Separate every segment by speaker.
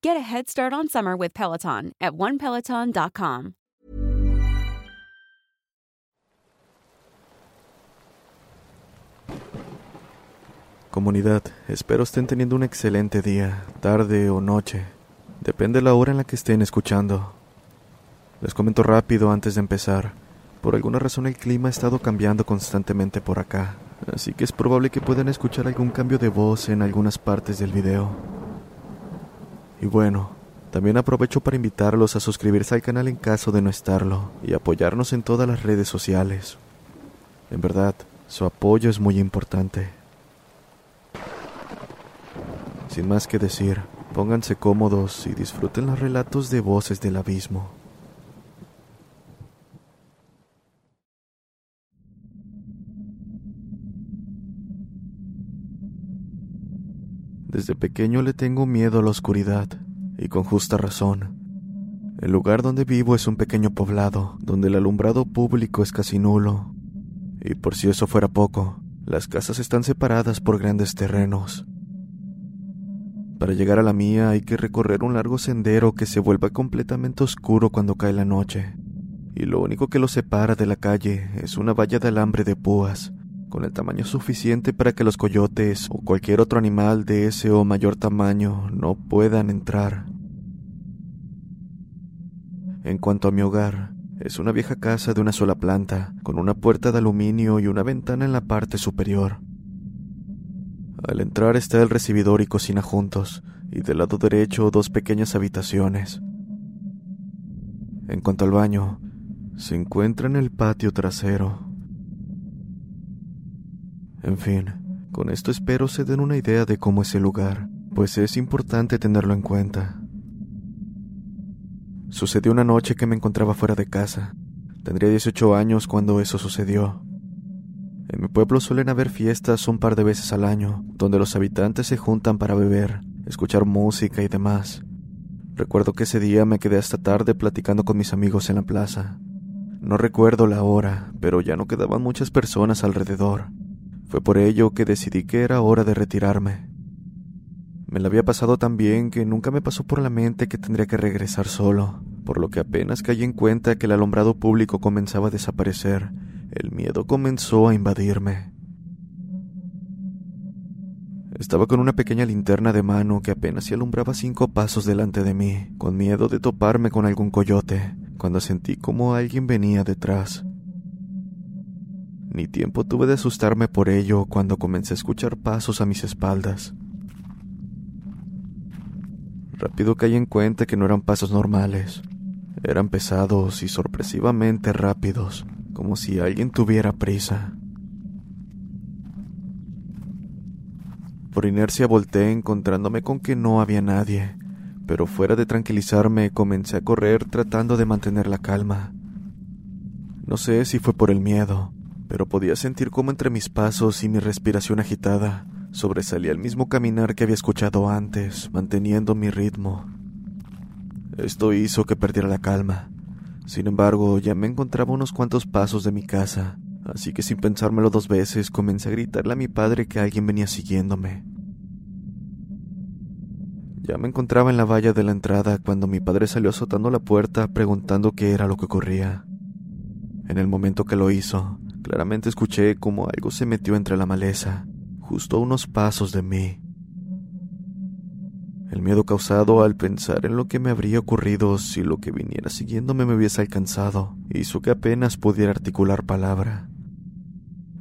Speaker 1: Get a head start on summer with Peloton at onepeloton.com.
Speaker 2: Comunidad, espero estén teniendo un excelente día, tarde o noche. Depende de la hora en la que estén escuchando. Les comento rápido antes de empezar. Por alguna razón el clima ha estado cambiando constantemente por acá, así que es probable que puedan escuchar algún cambio de voz en algunas partes del video. Y bueno, también aprovecho para invitarlos a suscribirse al canal en caso de no estarlo y apoyarnos en todas las redes sociales. En verdad, su apoyo es muy importante. Sin más que decir, pónganse cómodos y disfruten los relatos de voces del abismo. Desde pequeño le tengo miedo a la oscuridad, y con justa razón. El lugar donde vivo es un pequeño poblado, donde el alumbrado público es casi nulo. Y por si eso fuera poco, las casas están separadas por grandes terrenos. Para llegar a la mía hay que recorrer un largo sendero que se vuelve completamente oscuro cuando cae la noche, y lo único que lo separa de la calle es una valla de alambre de púas, con el tamaño suficiente para que los coyotes o cualquier otro animal de ese o mayor tamaño no puedan entrar. En cuanto a mi hogar, es una vieja casa de una sola planta, con una puerta de aluminio y una ventana en la parte superior. Al entrar está el recibidor y cocina juntos, y del lado derecho dos pequeñas habitaciones. En cuanto al baño, se encuentra en el patio trasero. En fin, con esto espero se den una idea de cómo es el lugar, pues es importante tenerlo en cuenta. Sucedió una noche que me encontraba fuera de casa. Tendría 18 años cuando eso sucedió. En mi pueblo suelen haber fiestas un par de veces al año, donde los habitantes se juntan para beber, escuchar música y demás. Recuerdo que ese día me quedé hasta tarde platicando con mis amigos en la plaza. No recuerdo la hora, pero ya no quedaban muchas personas alrededor. Fue por ello que decidí que era hora de retirarme. Me la había pasado tan bien que nunca me pasó por la mente que tendría que regresar solo, por lo que apenas caí en cuenta que el alumbrado público comenzaba a desaparecer, el miedo comenzó a invadirme. Estaba con una pequeña linterna de mano que apenas se alumbraba cinco pasos delante de mí, con miedo de toparme con algún coyote, cuando sentí como alguien venía detrás. Ni tiempo tuve de asustarme por ello cuando comencé a escuchar pasos a mis espaldas. Rápido caí en cuenta que no eran pasos normales. Eran pesados y sorpresivamente rápidos, como si alguien tuviera prisa. Por inercia volteé encontrándome con que no había nadie, pero fuera de tranquilizarme comencé a correr tratando de mantener la calma. No sé si fue por el miedo, pero podía sentir como entre mis pasos y mi respiración agitada sobresalía el mismo caminar que había escuchado antes, manteniendo mi ritmo. Esto hizo que perdiera la calma. Sin embargo, ya me encontraba unos cuantos pasos de mi casa, así que sin pensármelo dos veces comencé a gritarle a mi padre que alguien venía siguiéndome. Ya me encontraba en la valla de la entrada cuando mi padre salió azotando la puerta preguntando qué era lo que ocurría. En el momento que lo hizo, claramente escuché como algo se metió entre la maleza, justo a unos pasos de mí. El miedo causado al pensar en lo que me habría ocurrido si lo que viniera siguiéndome me hubiese alcanzado hizo que apenas pudiera articular palabra.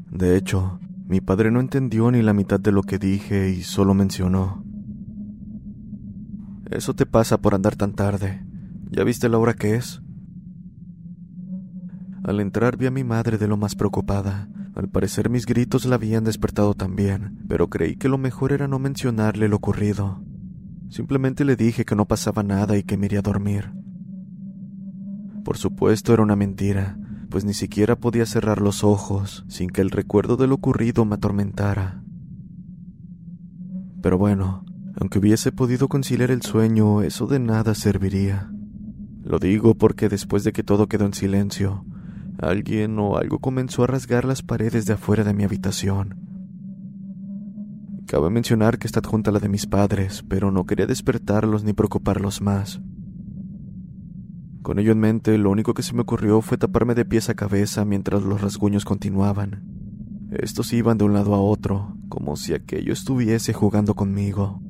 Speaker 2: De hecho, mi padre no entendió ni la mitad de lo que dije y solo mencionó. Eso te pasa por andar tan tarde. ¿Ya viste la hora que es? Al entrar vi a mi madre de lo más preocupada. Al parecer mis gritos la habían despertado también, pero creí que lo mejor era no mencionarle lo ocurrido. Simplemente le dije que no pasaba nada y que me iría a dormir. Por supuesto era una mentira, pues ni siquiera podía cerrar los ojos sin que el recuerdo de lo ocurrido me atormentara. Pero bueno, aunque hubiese podido conciliar el sueño, eso de nada serviría. Lo digo porque después de que todo quedó en silencio, alguien o algo comenzó a rasgar las paredes de afuera de mi habitación. Cabe mencionar que está adjunta la de mis padres, pero no quería despertarlos ni preocuparlos más. Con ello en mente, lo único que se me ocurrió fue taparme de pies a cabeza mientras los rasguños continuaban. Estos iban de un lado a otro, como si aquello estuviese jugando conmigo.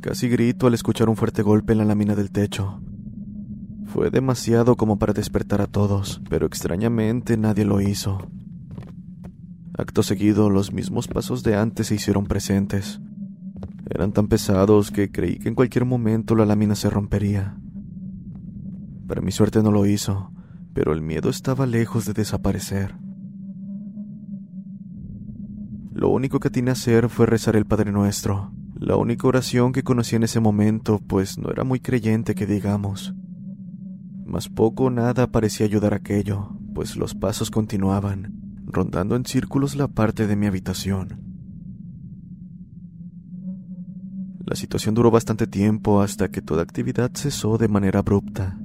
Speaker 2: Casi grito al escuchar un fuerte golpe en la lámina del techo. Fue demasiado como para despertar a todos, pero extrañamente nadie lo hizo. Acto seguido, los mismos pasos de antes se hicieron presentes. Eran tan pesados que creí que en cualquier momento la lámina se rompería. Para mi suerte no lo hizo, pero el miedo estaba lejos de desaparecer. Lo único que tenía a hacer fue rezar el Padre Nuestro, la única oración que conocí en ese momento, pues no era muy creyente que digamos. Mas poco o nada parecía ayudar aquello, pues los pasos continuaban, rondando en círculos la parte de mi habitación. La situación duró bastante tiempo hasta que toda actividad cesó de manera abrupta.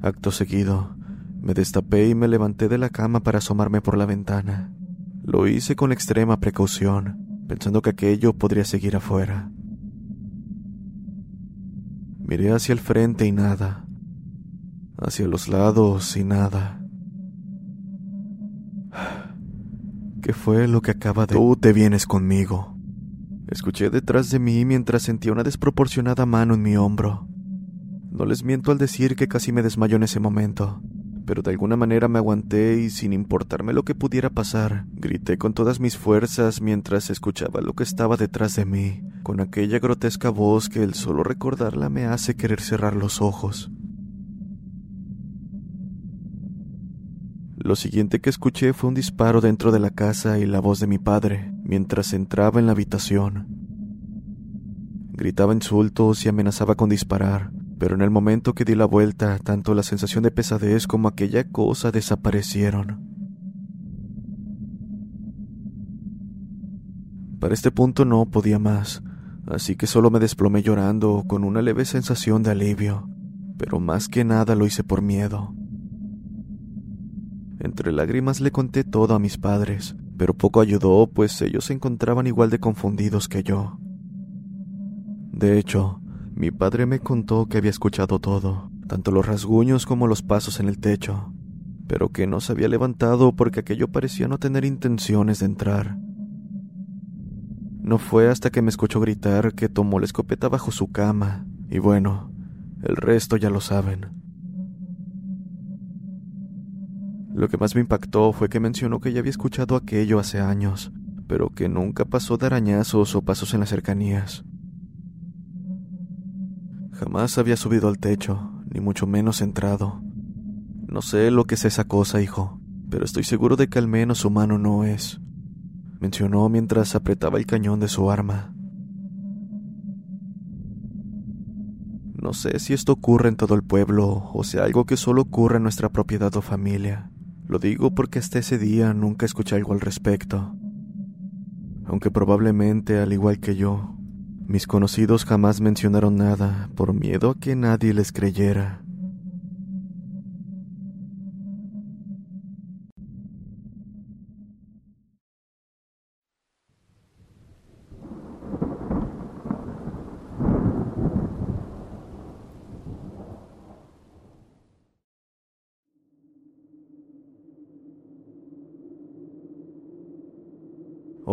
Speaker 2: Acto seguido, me destapé y me levanté de la cama para asomarme por la ventana. Lo hice con extrema precaución, pensando que aquello podría seguir afuera. Miré hacia el frente y nada, hacia los lados y nada. ¿Qué fue lo que acaba de... Tú te vienes conmigo. Escuché detrás de mí mientras sentía una desproporcionada mano en mi hombro. No les miento al decir que casi me desmayó en ese momento, pero de alguna manera me aguanté y sin importarme lo que pudiera pasar, grité con todas mis fuerzas mientras escuchaba lo que estaba detrás de mí, con aquella grotesca voz que el solo recordarla me hace querer cerrar los ojos. Lo siguiente que escuché fue un disparo dentro de la casa y la voz de mi padre mientras entraba en la habitación. Gritaba insultos y amenazaba con disparar, pero en el momento que di la vuelta, tanto la sensación de pesadez como aquella cosa desaparecieron. Para este punto no podía más, así que solo me desplomé llorando con una leve sensación de alivio, pero más que nada lo hice por miedo. Entre lágrimas le conté todo a mis padres, pero poco ayudó, pues ellos se encontraban igual de confundidos que yo. De hecho, mi padre me contó que había escuchado todo, tanto los rasguños como los pasos en el techo, pero que no se había levantado porque aquello parecía no tener intenciones de entrar. No fue hasta que me escuchó gritar que tomó la escopeta bajo su cama, y bueno, el resto ya lo saben. Lo que más me impactó fue que mencionó que ya había escuchado aquello hace años, pero que nunca pasó de arañazos o pasos en las cercanías. Jamás había subido al techo, ni mucho menos entrado. No sé lo que es esa cosa, hijo, pero estoy seguro de que al menos humano no es, mencionó mientras apretaba el cañón de su arma. No sé si esto ocurre en todo el pueblo o sea algo que solo ocurre en nuestra propiedad o familia. Lo digo porque hasta ese día nunca escuché algo al respecto. Aunque probablemente, al igual que yo, mis conocidos jamás mencionaron nada por miedo a que nadie les creyera.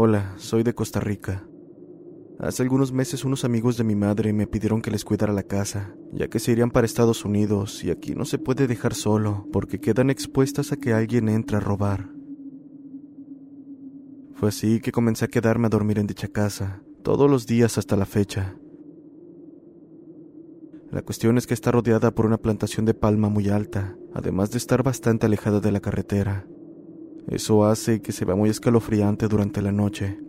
Speaker 2: Hola, soy de Costa Rica. Hace algunos meses unos amigos de mi madre me pidieron que les cuidara la casa, ya que se irían para Estados Unidos y aquí no se puede dejar solo porque quedan expuestas a que alguien entre a robar. Fue así que comencé a quedarme a dormir en dicha casa, todos los días hasta la fecha. La cuestión es que está rodeada por una plantación de palma muy alta, además de estar bastante alejada de la carretera. Eso hace que se vea muy escalofriante durante la noche,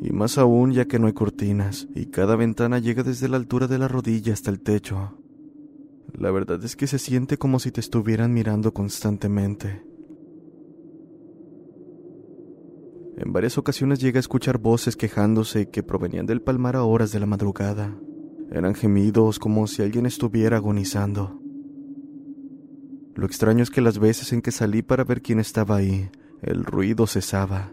Speaker 2: y más aún ya que no hay cortinas, y cada ventana llega desde la altura de la rodilla hasta el techo. La verdad es que se siente como si te estuvieran mirando constantemente. En varias ocasiones llegué a escuchar voces quejándose que provenían del palmar a horas de la madrugada. Eran gemidos como si alguien estuviera agonizando. Lo extraño es que las veces en que salí para ver quién estaba ahí, el ruido cesaba.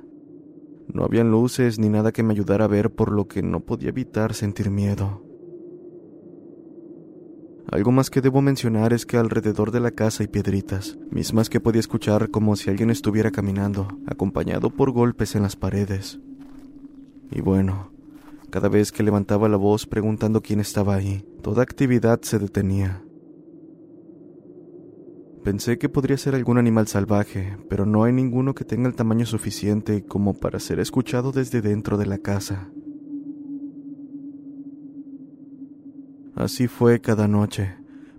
Speaker 2: No habían luces ni nada que me ayudara a ver por lo que no podía evitar sentir miedo. Algo más que debo mencionar es que alrededor de la casa hay piedritas, mismas que podía escuchar como si alguien estuviera caminando, acompañado por golpes en las paredes. Y bueno, cada vez que levantaba la voz preguntando quién estaba ahí, toda actividad se detenía. Pensé que podría ser algún animal salvaje, pero no hay ninguno que tenga el tamaño suficiente como para ser escuchado desde dentro de la casa. Así fue cada noche.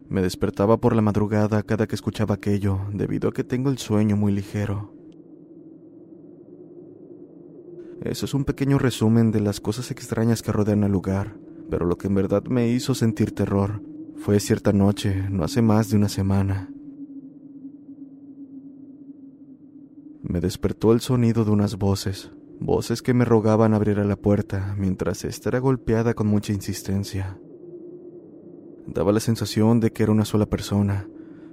Speaker 2: Me despertaba por la madrugada cada que escuchaba aquello, debido a que tengo el sueño muy ligero. Eso es un pequeño resumen de las cosas extrañas que rodean el lugar, pero lo que en verdad me hizo sentir terror fue cierta noche, no hace más de una semana. Me despertó el sonido de unas voces, voces que me rogaban abrir a la puerta mientras ésta era golpeada con mucha insistencia. Daba la sensación de que era una sola persona,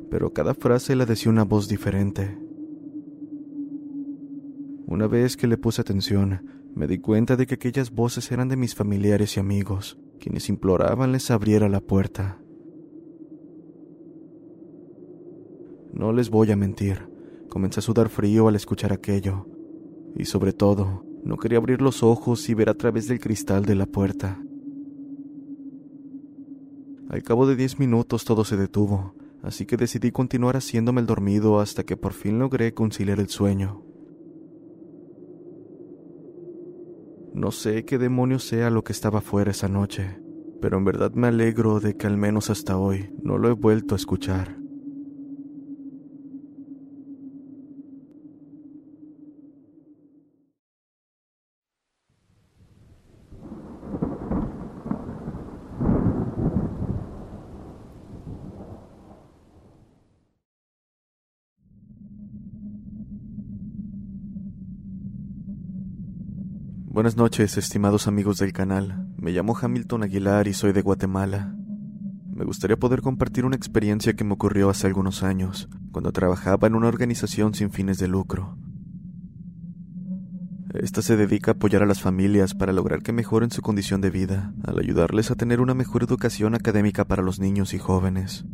Speaker 2: pero cada frase la decía una voz diferente. Una vez que le puse atención, me di cuenta de que aquellas voces eran de mis familiares y amigos, quienes imploraban les abriera la puerta. No les voy a mentir, Comencé a sudar frío al escuchar aquello, y sobre todo, no quería abrir los ojos y ver a través del cristal de la puerta. Al cabo de diez minutos todo se detuvo, así que decidí continuar haciéndome el dormido hasta que por fin logré conciliar el sueño. No sé qué demonio sea lo que estaba fuera esa noche, pero en verdad me alegro de que al menos hasta hoy no lo he vuelto a escuchar. Buenas noches, estimados amigos del canal. Me llamo Hamilton Aguilar y soy de Guatemala. Me gustaría poder compartir una experiencia que me ocurrió hace algunos años, cuando trabajaba en una organización sin fines de lucro. Esta se dedica a apoyar a las familias para lograr que mejoren su condición de vida, al ayudarles a tener una mejor educación académica para los niños y jóvenes.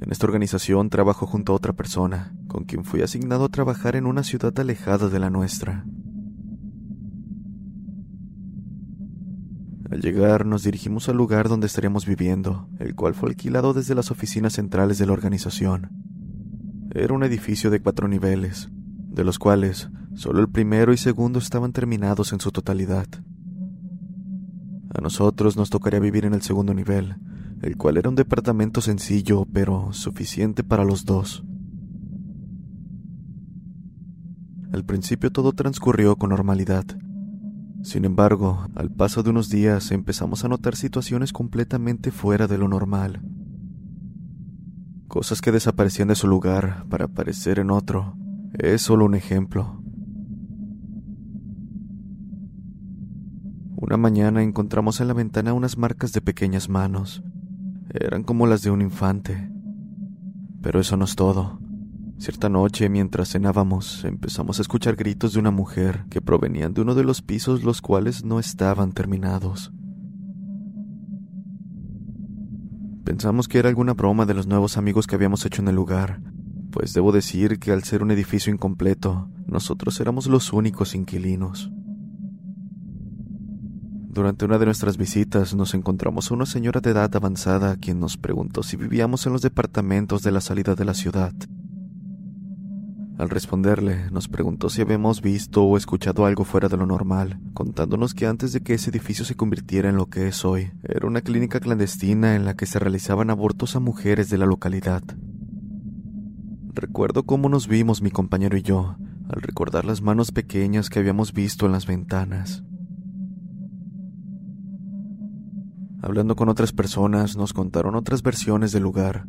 Speaker 2: En esta organización trabajo junto a otra persona, con quien fui asignado a trabajar en una ciudad alejada de la nuestra. Al llegar nos dirigimos al lugar donde estaríamos viviendo, el cual fue alquilado desde las oficinas centrales de la organización. Era un edificio de cuatro niveles, de los cuales solo el primero y segundo estaban terminados en su totalidad. A nosotros nos tocaría vivir en el segundo nivel, el cual era un departamento sencillo pero suficiente para los dos. Al principio todo transcurrió con normalidad, sin embargo, al paso de unos días empezamos a notar situaciones completamente fuera de lo normal. Cosas que desaparecían de su lugar para aparecer en otro. Es solo un ejemplo. Una mañana encontramos en la ventana unas marcas de pequeñas manos. Eran como las de un infante. Pero eso no es todo. Cierta noche, mientras cenábamos, empezamos a escuchar gritos de una mujer que provenían de uno de los pisos los cuales no estaban terminados. Pensamos que era alguna broma de los nuevos amigos que habíamos hecho en el lugar, pues debo decir que al ser un edificio incompleto, nosotros éramos los únicos inquilinos. Durante una de nuestras visitas nos encontramos a una señora de edad avanzada quien nos preguntó si vivíamos en los departamentos de la salida de la ciudad. Al responderle, nos preguntó si habíamos visto o escuchado algo fuera de lo normal, contándonos que antes de que ese edificio se convirtiera en lo que es hoy, era una clínica clandestina en la que se realizaban abortos a mujeres de la localidad. Recuerdo cómo nos vimos mi compañero y yo, al recordar las manos pequeñas que habíamos visto en las ventanas. Hablando con otras personas, nos contaron otras versiones del lugar,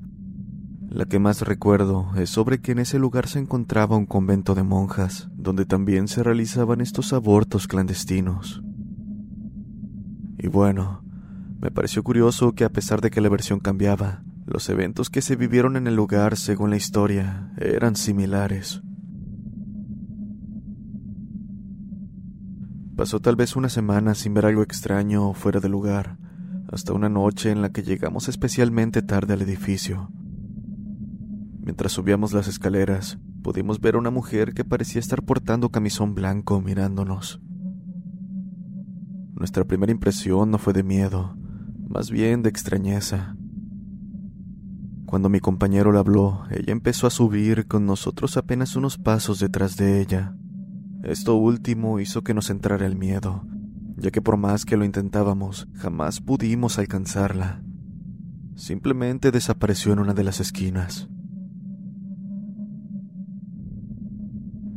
Speaker 2: la que más recuerdo es sobre que en ese lugar se encontraba un convento de monjas, donde también se realizaban estos abortos clandestinos. Y bueno, me pareció curioso que a pesar de que la versión cambiaba, los eventos que se vivieron en el lugar, según la historia, eran similares. Pasó tal vez una semana sin ver algo extraño o fuera de lugar, hasta una noche en la que llegamos especialmente tarde al edificio. Mientras subíamos las escaleras, pudimos ver a una mujer que parecía estar portando camisón blanco mirándonos. Nuestra primera impresión no fue de miedo, más bien de extrañeza. Cuando mi compañero la habló, ella empezó a subir con nosotros apenas unos pasos detrás de ella. Esto último hizo que nos entrara el miedo, ya que por más que lo intentábamos, jamás pudimos alcanzarla. Simplemente desapareció en una de las esquinas.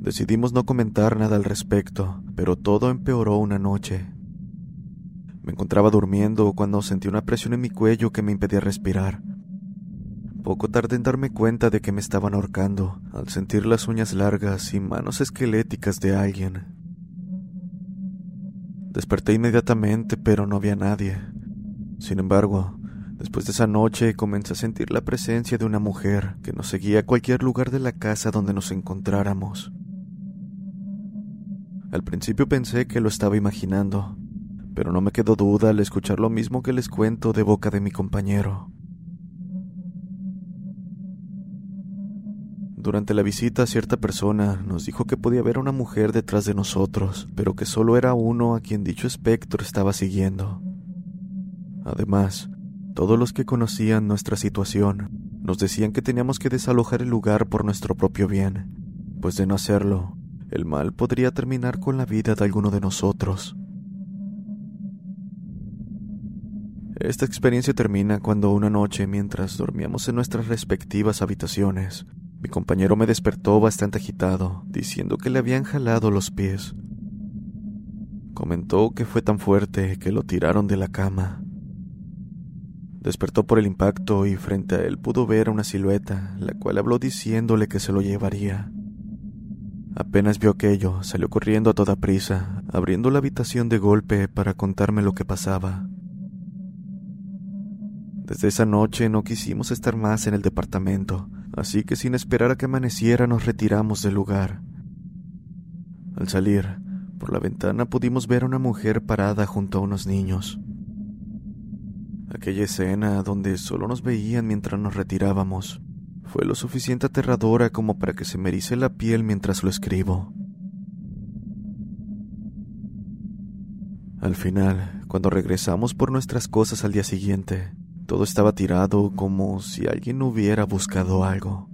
Speaker 2: Decidimos no comentar nada al respecto, pero todo empeoró una noche. Me encontraba durmiendo cuando sentí una presión en mi cuello que me impedía respirar. Poco tardé en darme cuenta de que me estaban ahorcando, al sentir las uñas largas y manos esqueléticas de alguien. Desperté inmediatamente, pero no había nadie. Sin embargo, después de esa noche comencé a sentir la presencia de una mujer que nos seguía a cualquier lugar de la casa donde nos encontráramos. Al principio pensé que lo estaba imaginando, pero no me quedó duda al escuchar lo mismo que les cuento de boca de mi compañero. Durante la visita cierta persona nos dijo que podía ver a una mujer detrás de nosotros, pero que solo era uno a quien dicho espectro estaba siguiendo. Además, todos los que conocían nuestra situación nos decían que teníamos que desalojar el lugar por nuestro propio bien, pues de no hacerlo, el mal podría terminar con la vida de alguno de nosotros. Esta experiencia termina cuando una noche, mientras dormíamos en nuestras respectivas habitaciones, mi compañero me despertó bastante agitado, diciendo que le habían jalado los pies. Comentó que fue tan fuerte que lo tiraron de la cama. Despertó por el impacto y frente a él pudo ver una silueta, la cual habló diciéndole que se lo llevaría. Apenas vio aquello, salió corriendo a toda prisa, abriendo la habitación de golpe para contarme lo que pasaba. Desde esa noche no quisimos estar más en el departamento, así que sin esperar a que amaneciera nos retiramos del lugar. Al salir, por la ventana pudimos ver a una mujer parada junto a unos niños. Aquella escena donde solo nos veían mientras nos retirábamos fue lo suficiente aterradora como para que se me erice la piel mientras lo escribo. Al final, cuando regresamos por nuestras cosas al día siguiente, todo estaba tirado como si alguien hubiera buscado algo.